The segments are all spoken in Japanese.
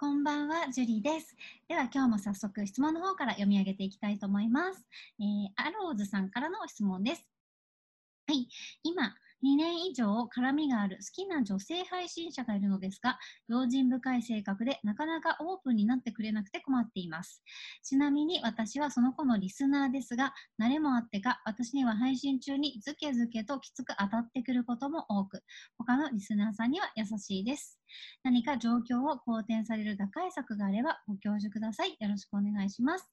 こんばんは、ジュリーです。では今日も早速質問の方から読み上げていきたいと思います。えー、アローズさんからの質問です。はい、今、2年以上絡みがある好きな女性配信者がいるのですが、用心深い性格でなかなかオープンになってくれなくて困っています。ちなみに私はその子のリスナーですが、慣れもあってか、私には配信中にズケズケときつく当たってくることも多く、他のリスナーさんには優しいです。何か状況を好転される打開策があればご教授ください。よろしくお願いします。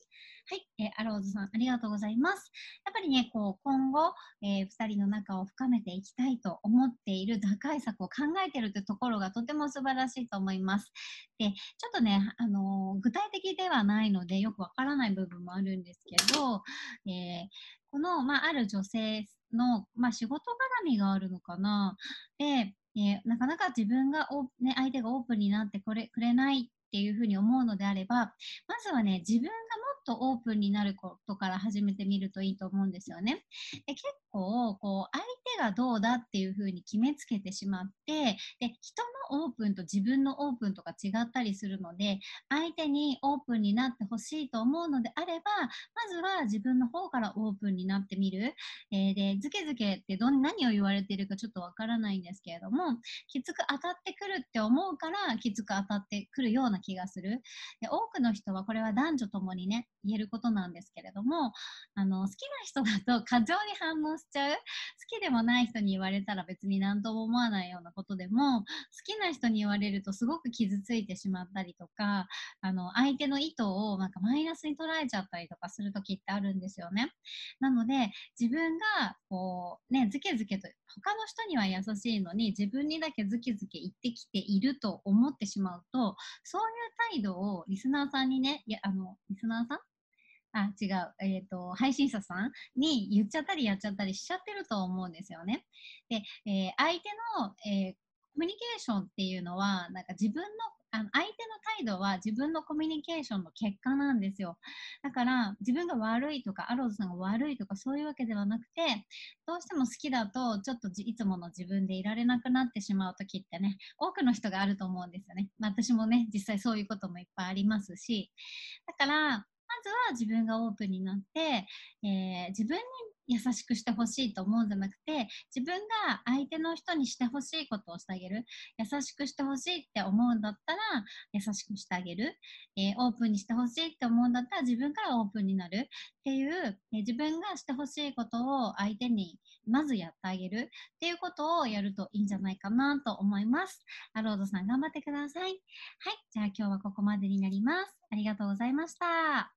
はい、えー、アローズさん、ありがとうございます。やっぱりね、こう、今後、えー、2人の仲を深めていきたいと思っている打開策を考えているというところがとても素晴らしいと思います。で、ちょっとね、あのー、具体的ではないので、よくわからない部分もあるんですけど、えー、この、まあ、ある女性の、まあ、仕事絡みがあるのかな。で、えー、なかなか自分が、ね、相手がオープンになってこれくれないっていうふうに思うのであれば、まずはね、自分がもとオープンになることから始めてみるといいと思うんですよね。で結構、こう、相手がどうだっていうふうに決めつけてしまって、で、人のオープンと自分のオープンとか違ったりするので、相手にオープンになってほしいと思うのであれば、まずは自分の方からオープンになってみる。えー、で、ズケズケってど何を言われているかちょっとわからないんですけれども、きつく当たってくるって思うから、きつく当たってくるような気がする。で多くの人はこれは男女ともにね、言えることなんですけれども、あの、好きな人だと過剰に反応しちゃう。好きでもない人に言われたら別に何とも思わないようなことでも、好きな人に言われるとすごく傷ついてしまったりとか、あの、相手の意図をなんかマイナスに捉えちゃったりとかする時ってあるんですよね。なので、自分がこう、ね、ズケズケと、他の人には優しいのに自分にだけズケズケ言ってきていると思ってしまうと、そういう態度をリスナーさんにね、いや、あの、リスナーさん？あ、違う、えっ、ー、と、配信者さんに言っちゃったりやっちゃったりしちゃってると思うんですよね。で、えー、相手の、えー、コミュニケーションっていうのは、なんか自分のあの相手の態度は自分のコミュニケーションの結果なんですよ。だから自分が悪いとかアローズさんが悪いとかそういうわけではなくてどうしても好きだとちょっといつもの自分でいられなくなってしまう時ってね多くの人があると思うんですよね。まあ、私もね実際そういうこともいっぱいありますしだからまずは自分がオープンになって、えー、自分に優しくしてほしいと思うんじゃなくて自分が相手の人にしてほしいことをしてあげる。優しくしてほしいって思うんだったら優しくしてあげる、えー、オープンにしてほしいって思うんだったら自分からオープンになる。っていう、えー、自分がしてほしいことを相手にまずやってあげる。っていうことをやるといいんじゃないかなと思います。アロードさん頑張ってください。はい。じゃあ今日はここまでになります。ありがとうございました。